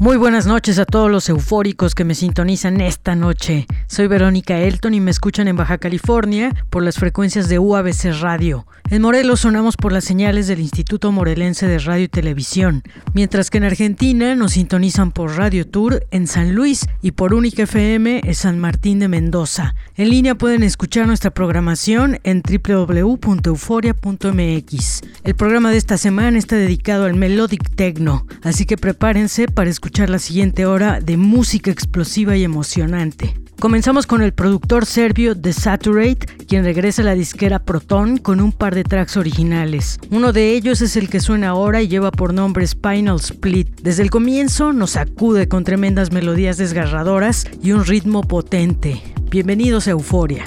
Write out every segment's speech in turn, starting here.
Muy buenas noches a todos los eufóricos que me sintonizan esta noche. Soy Verónica Elton y me escuchan en Baja California por las frecuencias de UABC Radio. En Morelos sonamos por las señales del Instituto Morelense de Radio y Televisión, mientras que en Argentina nos sintonizan por Radio Tour en San Luis y por Única FM en San Martín de Mendoza. En línea pueden escuchar nuestra programación en www.euforia.mx. El programa de esta semana está dedicado al Melodic Techno, así que prepárense para escuchar escuchar la siguiente hora de música explosiva y emocionante. Comenzamos con el productor serbio The Saturate, quien regresa a la disquera Proton con un par de tracks originales. Uno de ellos es el que suena ahora y lleva por nombre Spinal Split. Desde el comienzo nos sacude con tremendas melodías desgarradoras y un ritmo potente. Bienvenidos a Euforia.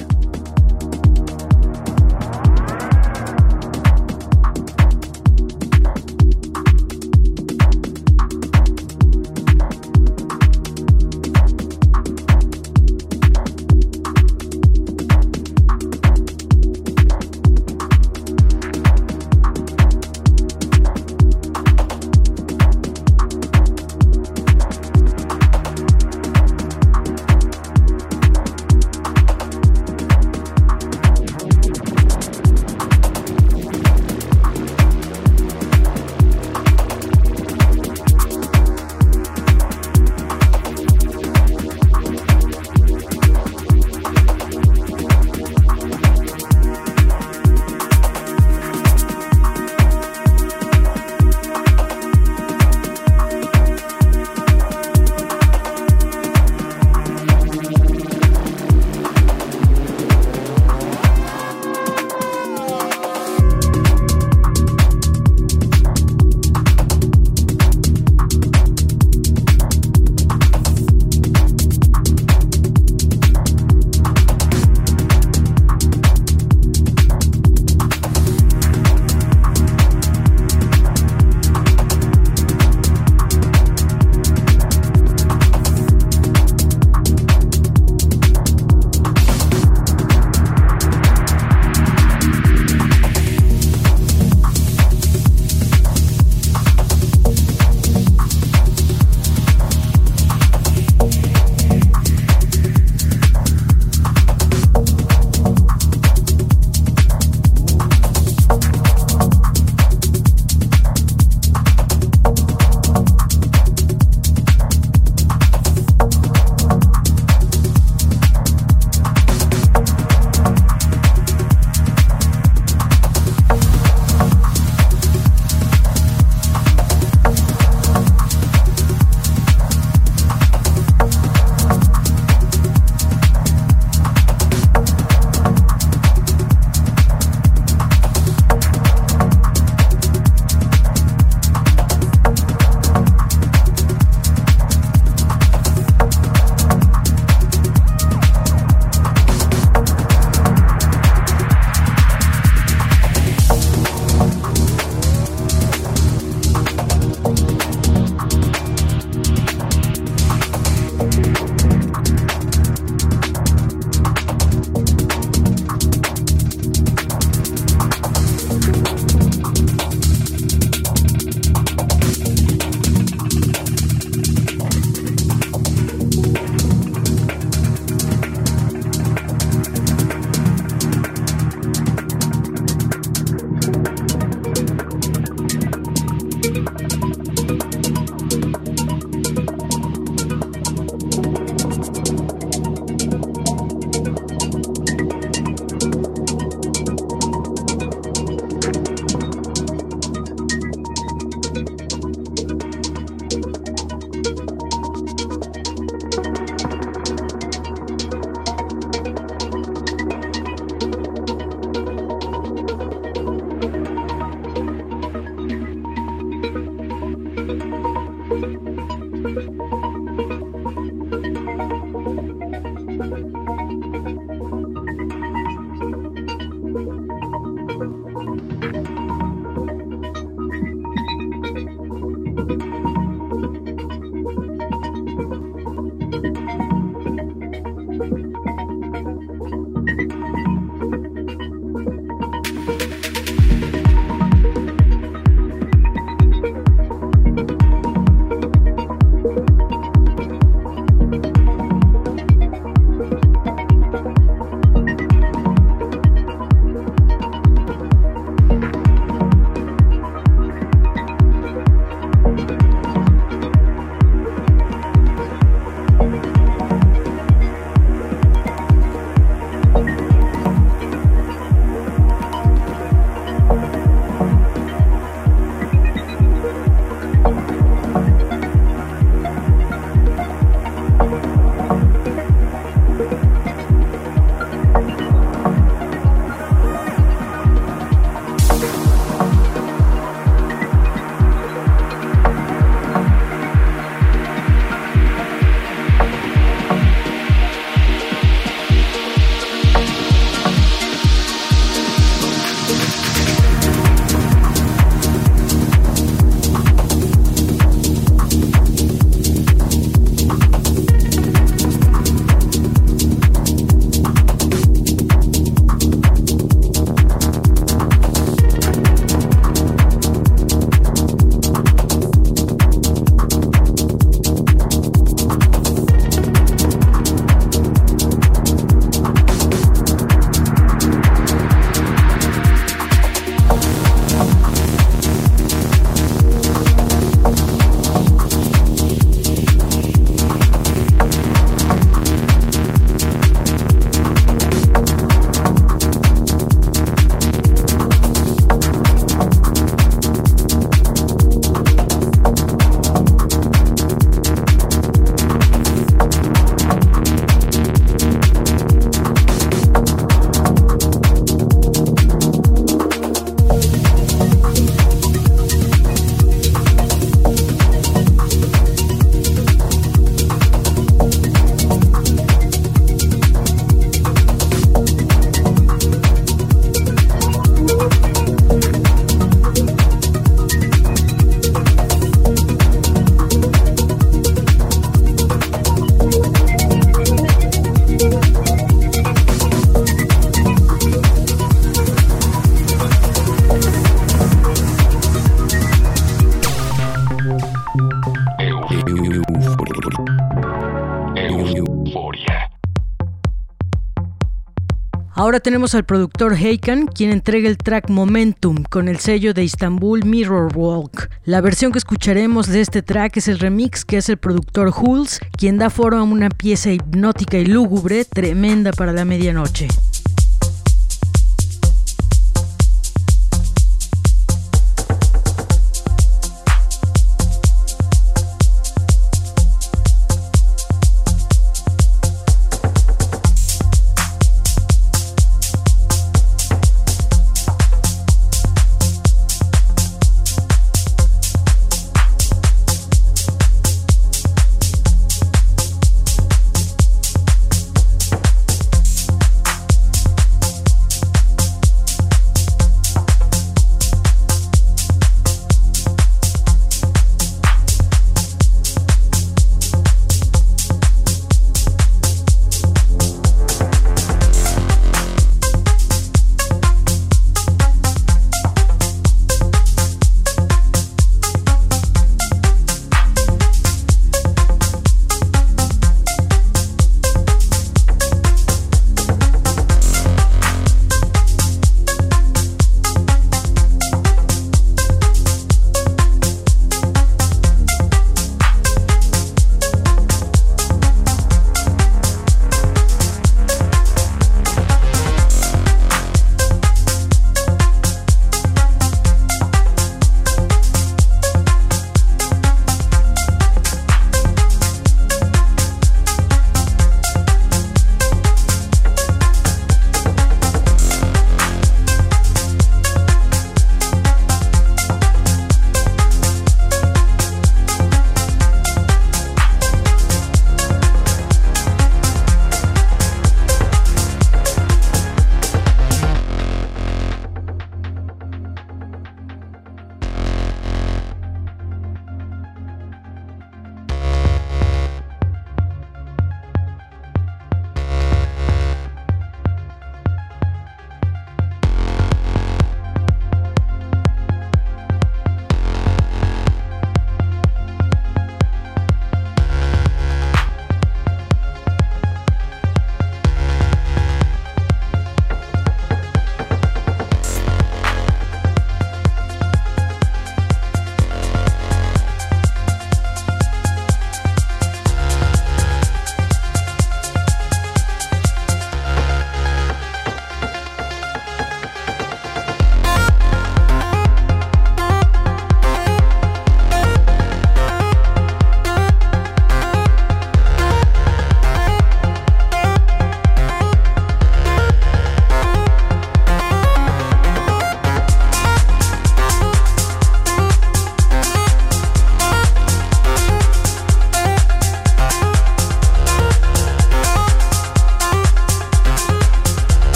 Ahora tenemos al productor Heikan, quien entrega el track Momentum con el sello de Istanbul Mirror Walk. La versión que escucharemos de este track es el remix que hace el productor Hulz, quien da foro a una pieza hipnótica y lúgubre tremenda para la medianoche.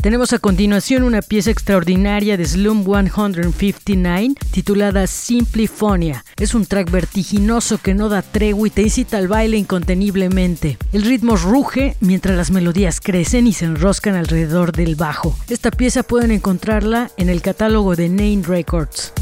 Tenemos a continuación una pieza extraordinaria de Slum 159 titulada Simplifonia. Es un track vertiginoso que no da tregua y te incita al baile inconteniblemente. El ritmo ruge mientras las melodías crecen y se enroscan alrededor del bajo. Esta pieza pueden encontrarla en el catálogo de Name Records.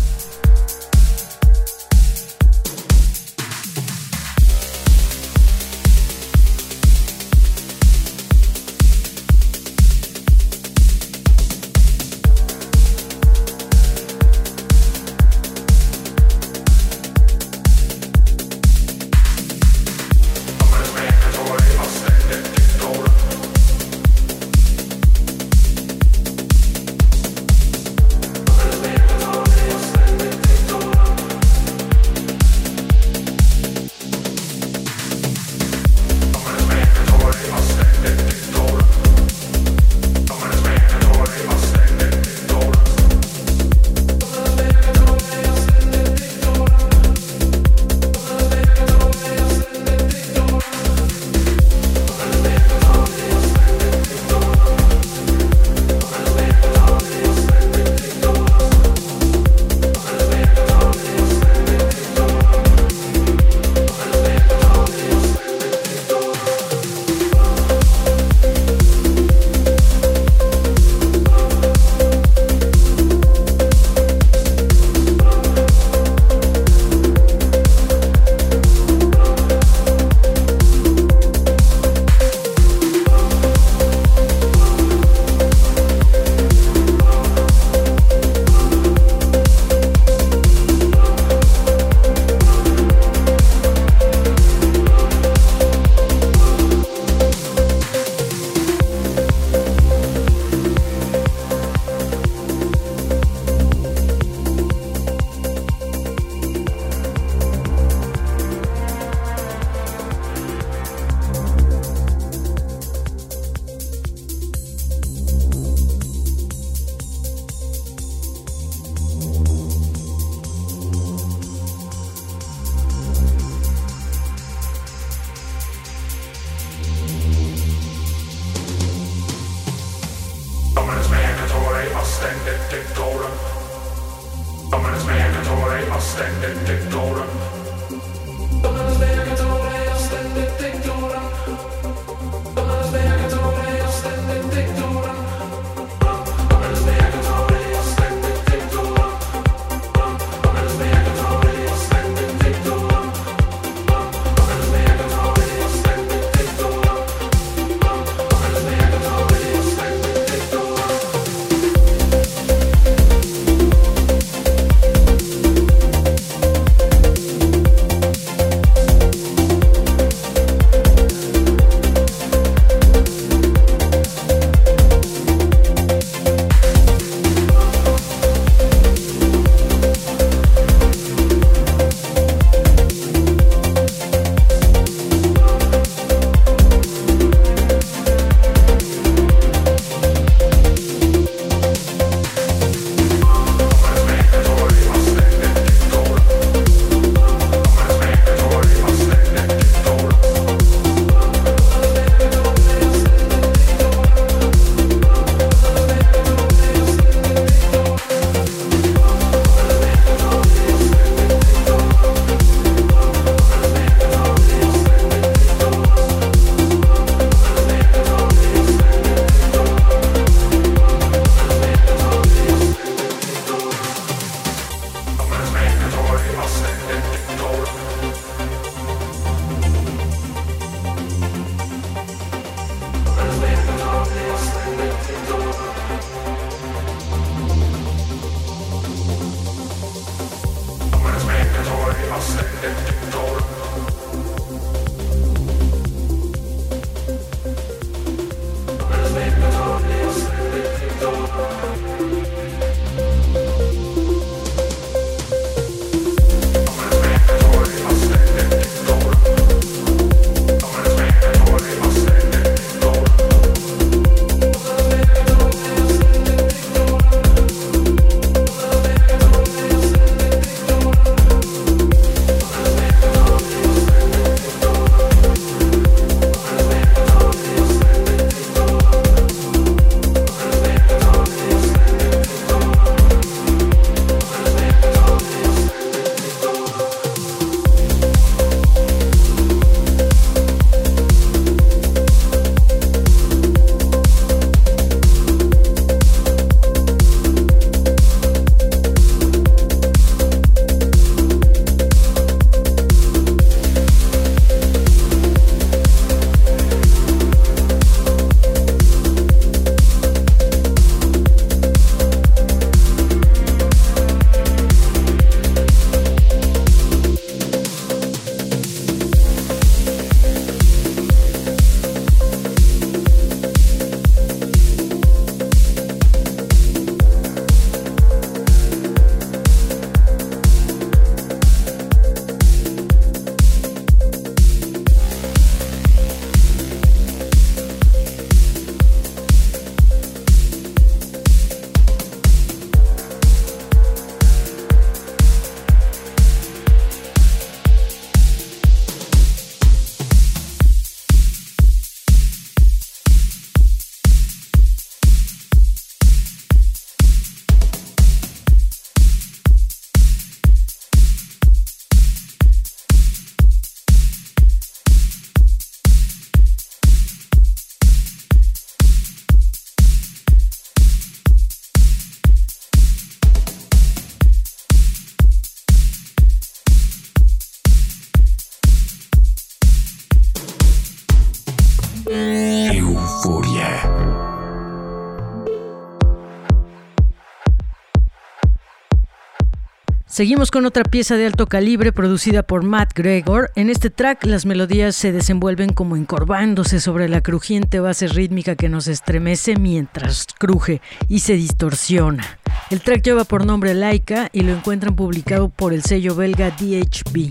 Seguimos con otra pieza de alto calibre producida por Matt Gregor. En este track las melodías se desenvuelven como encorvándose sobre la crujiente base rítmica que nos estremece mientras cruje y se distorsiona. El track lleva por nombre Laika y lo encuentran publicado por el sello belga DHB.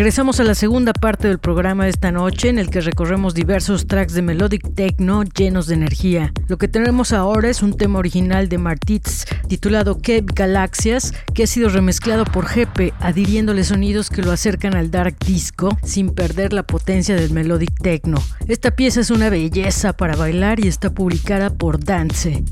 Regresamos a la segunda parte del programa de esta noche en el que recorremos diversos tracks de melodic techno llenos de energía. Lo que tenemos ahora es un tema original de Martitz titulado Cape Galaxias que ha sido remezclado por Jepe adhiriéndole sonidos que lo acercan al dark disco sin perder la potencia del melodic techno. Esta pieza es una belleza para bailar y está publicada por Dance.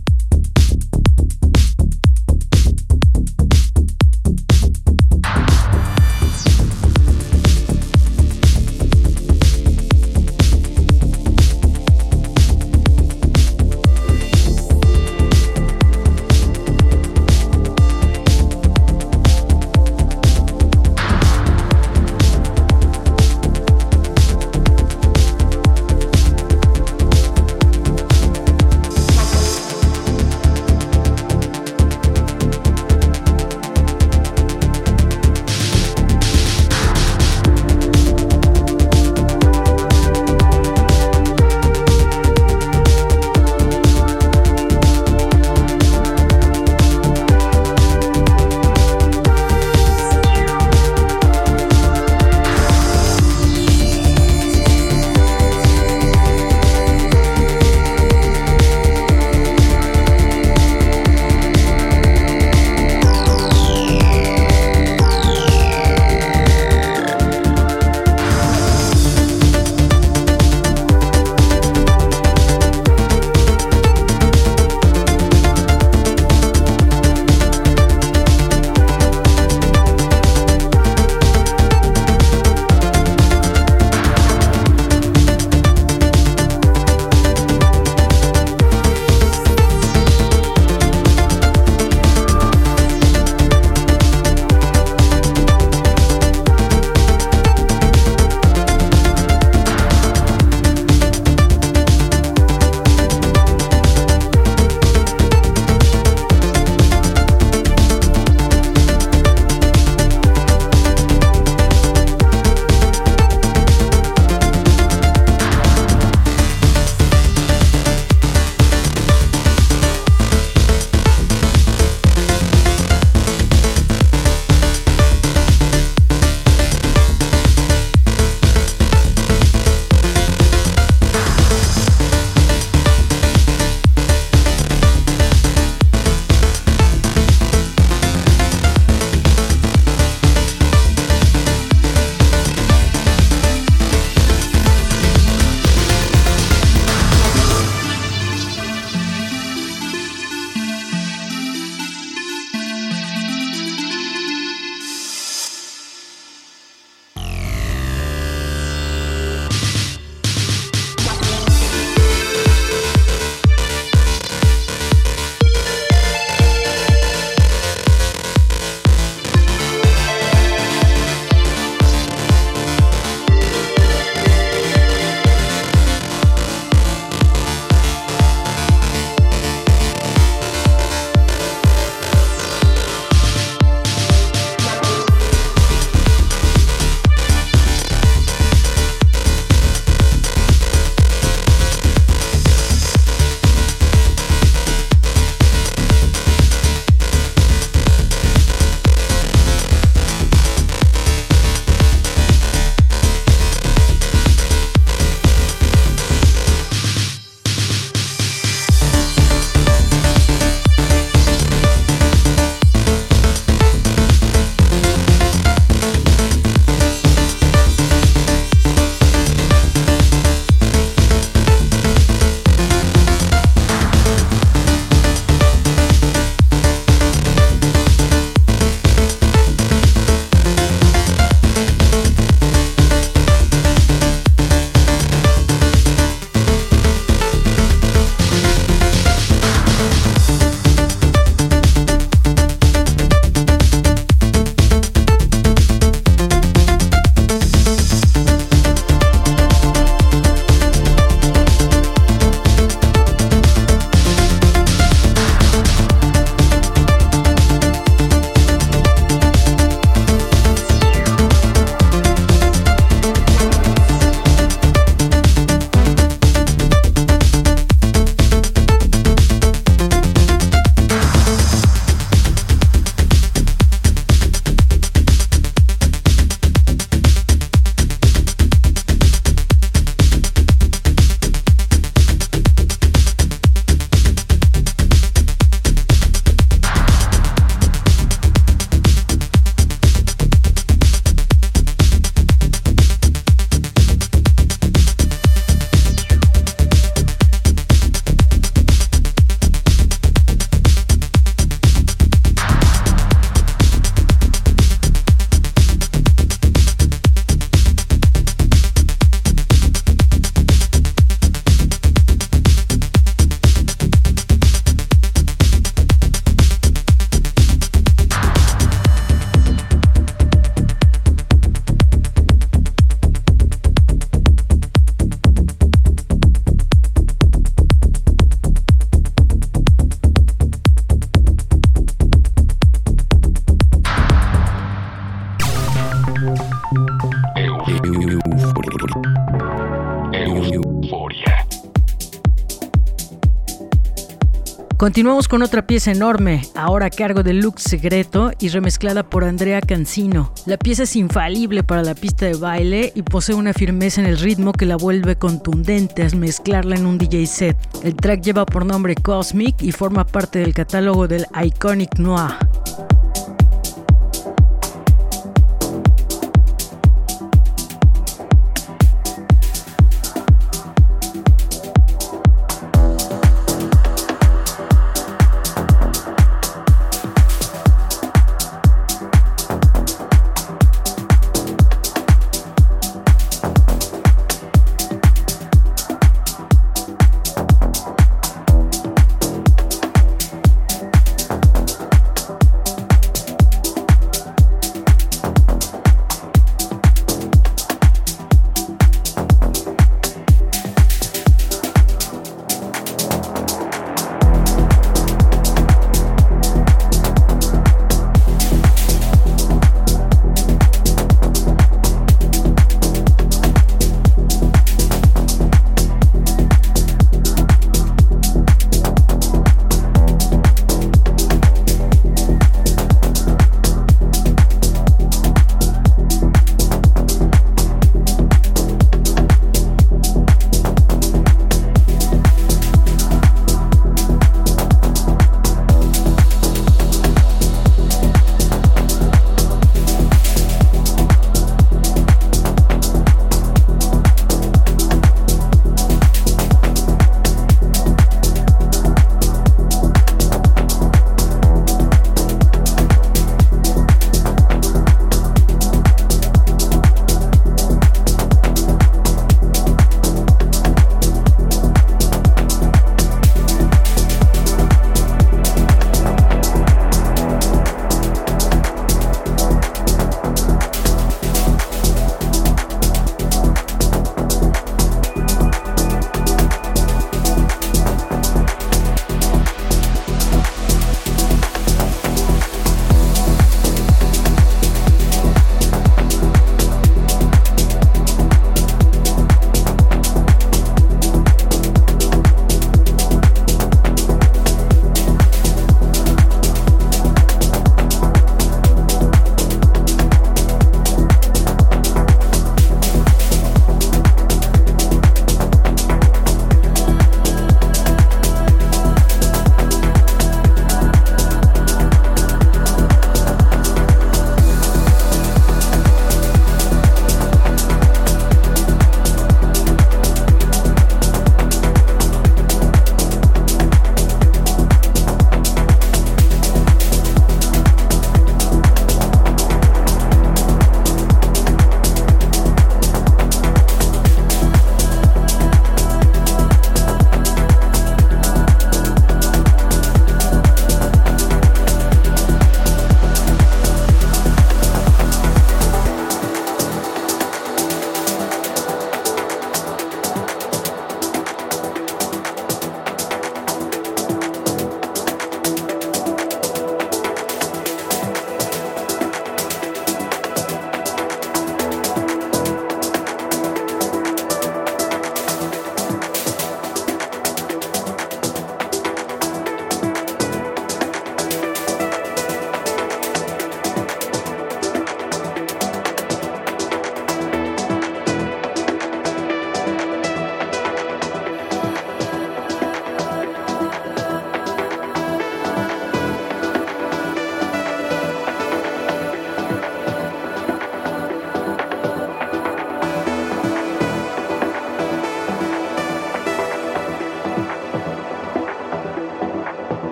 Continuamos con otra pieza enorme, ahora a cargo de Lux Secreto y remezclada por Andrea Cancino. La pieza es infalible para la pista de baile y posee una firmeza en el ritmo que la vuelve contundente al mezclarla en un DJ set. El track lleva por nombre Cosmic y forma parte del catálogo del Iconic Noir.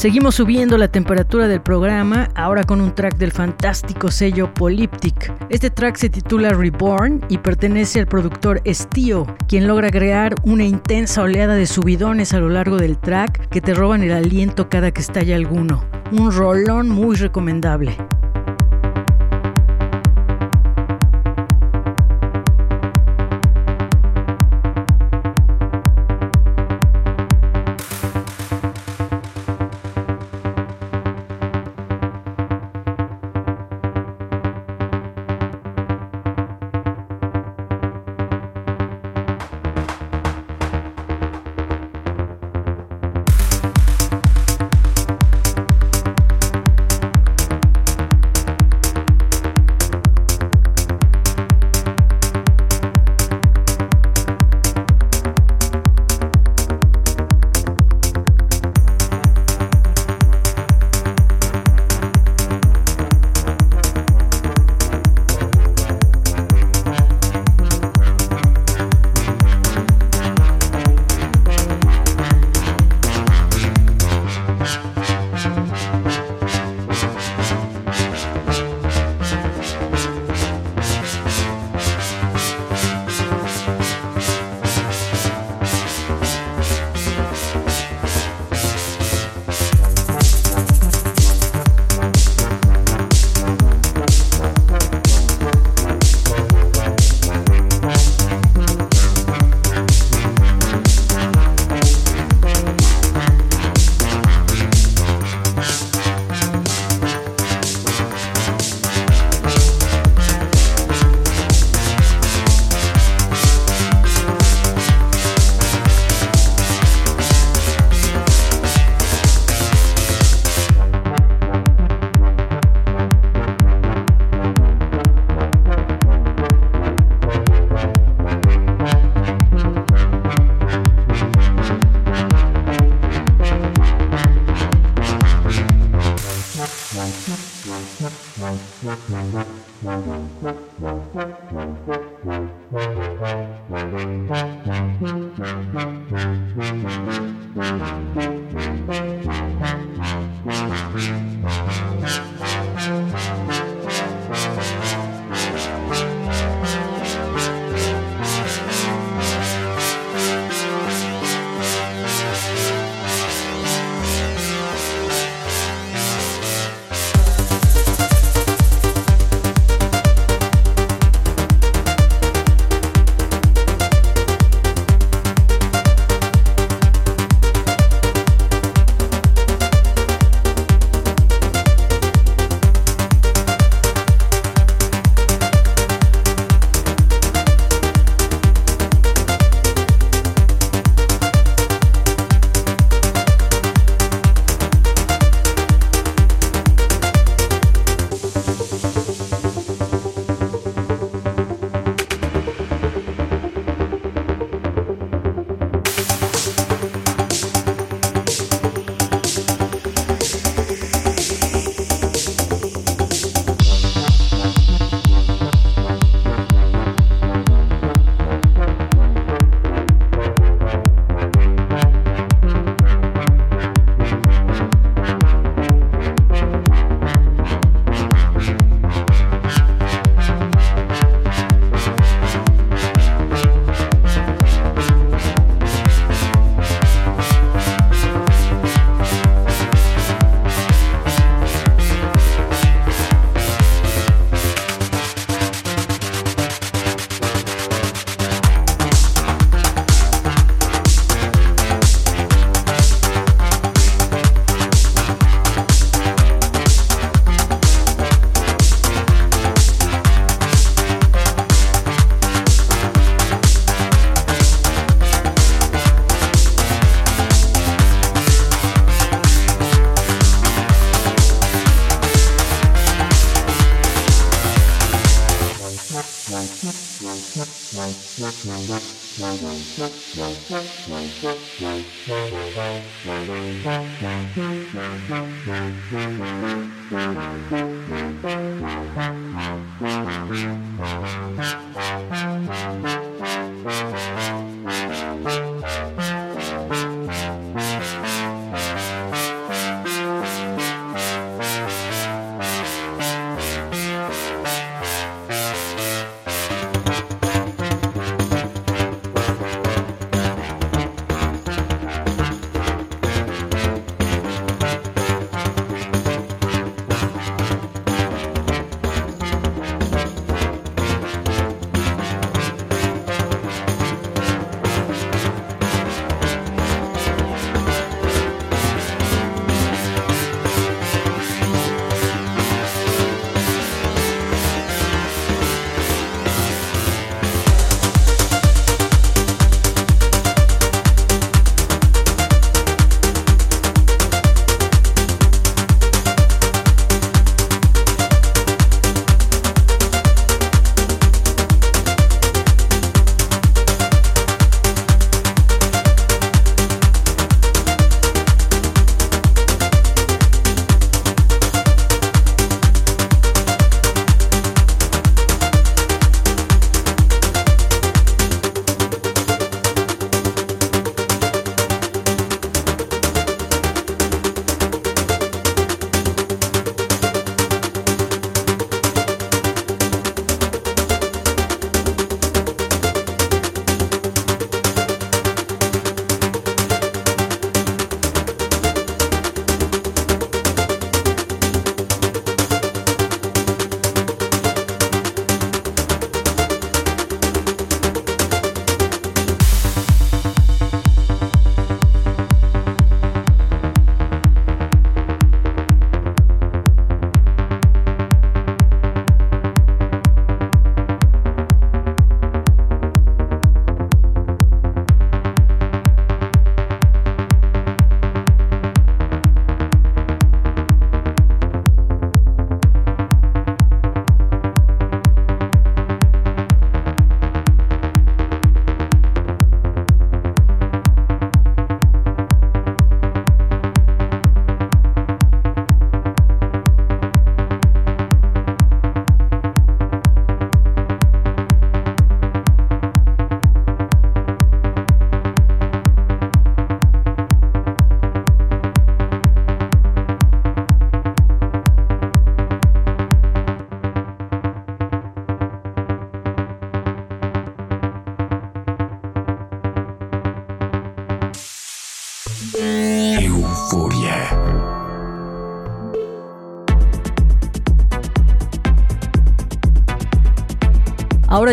Seguimos subiendo la temperatura del programa, ahora con un track del fantástico sello Polyptic. Este track se titula Reborn y pertenece al productor Stio, quien logra crear una intensa oleada de subidones a lo largo del track que te roban el aliento cada que estalla alguno. Un rolón muy recomendable.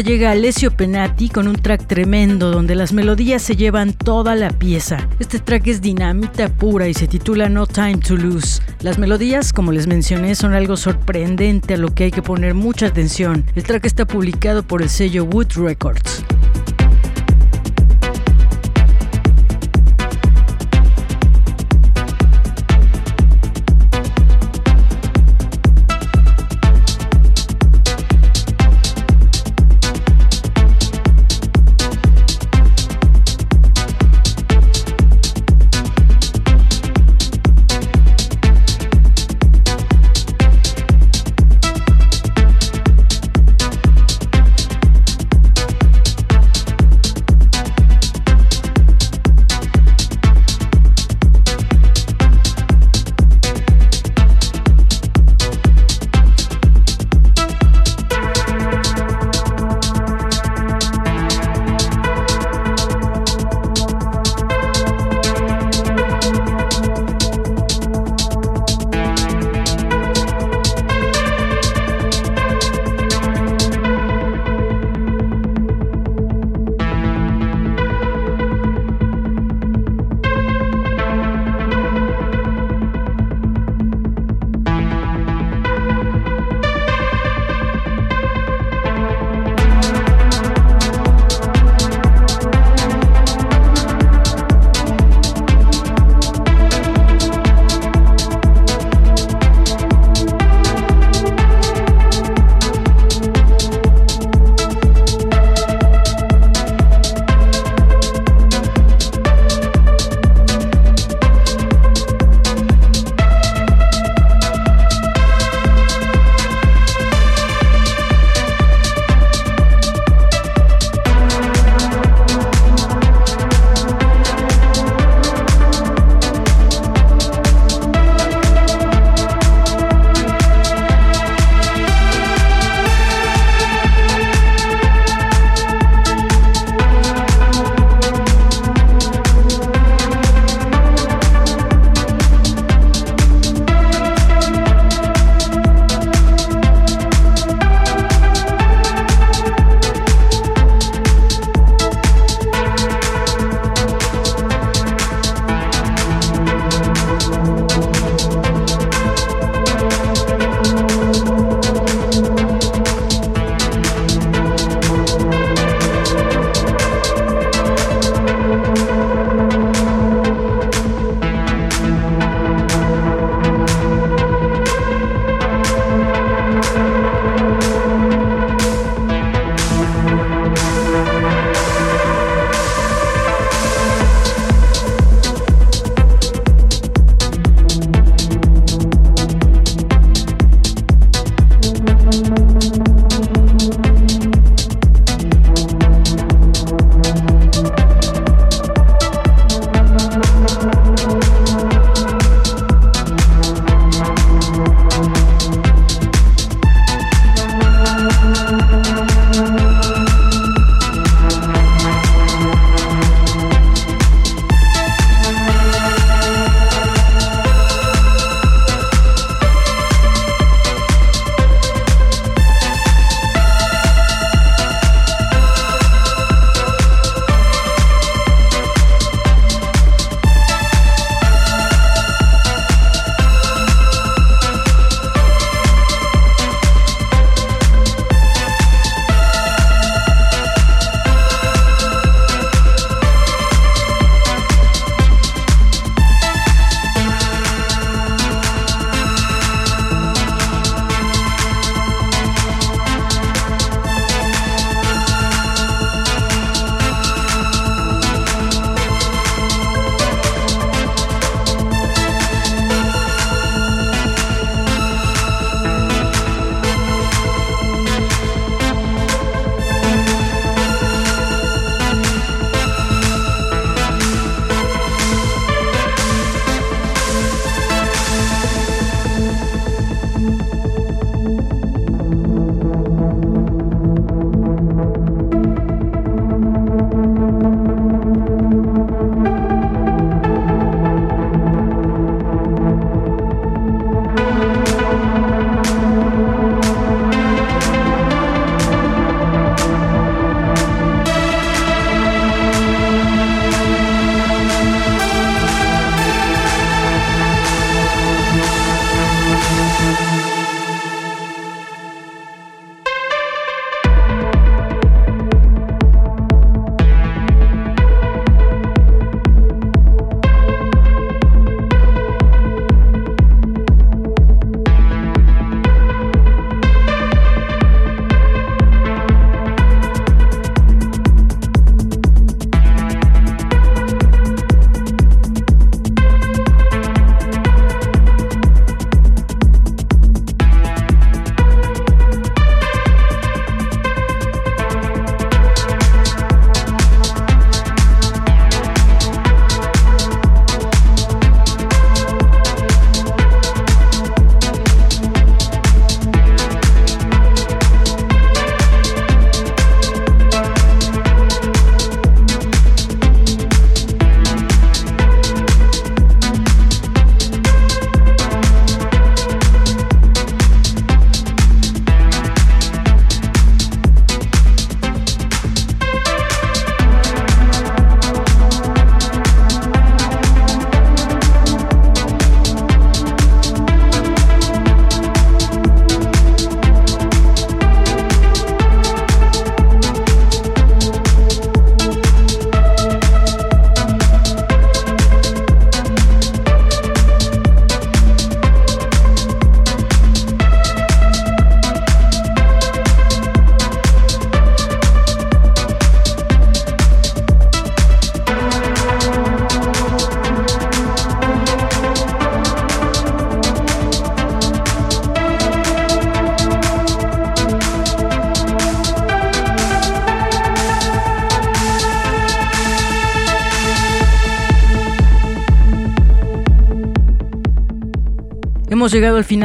Llega Alessio Penati con un track tremendo donde las melodías se llevan toda la pieza. Este track es dinamita pura y se titula No Time to Lose. Las melodías, como les mencioné, son algo sorprendente a lo que hay que poner mucha atención. El track está publicado por el sello Wood Records.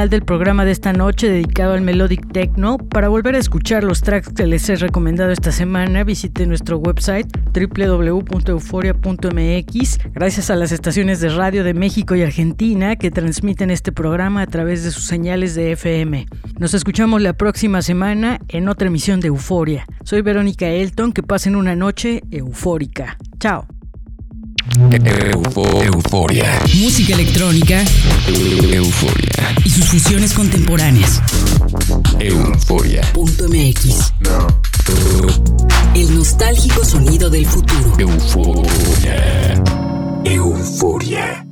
Final del programa de esta noche dedicado al Melodic Techno. Para volver a escuchar los tracks que les he recomendado esta semana, visite nuestro website www.euforia.mx. Gracias a las estaciones de radio de México y Argentina que transmiten este programa a través de sus señales de FM. Nos escuchamos la próxima semana en otra emisión de Euforia. Soy Verónica Elton, que pasen una noche eufórica. Chao. Euforia. Música electrónica. Euforia. Y sus fusiones contemporáneas. Euforia. Punto MX. El nostálgico sonido del futuro. Euforia. Euforia.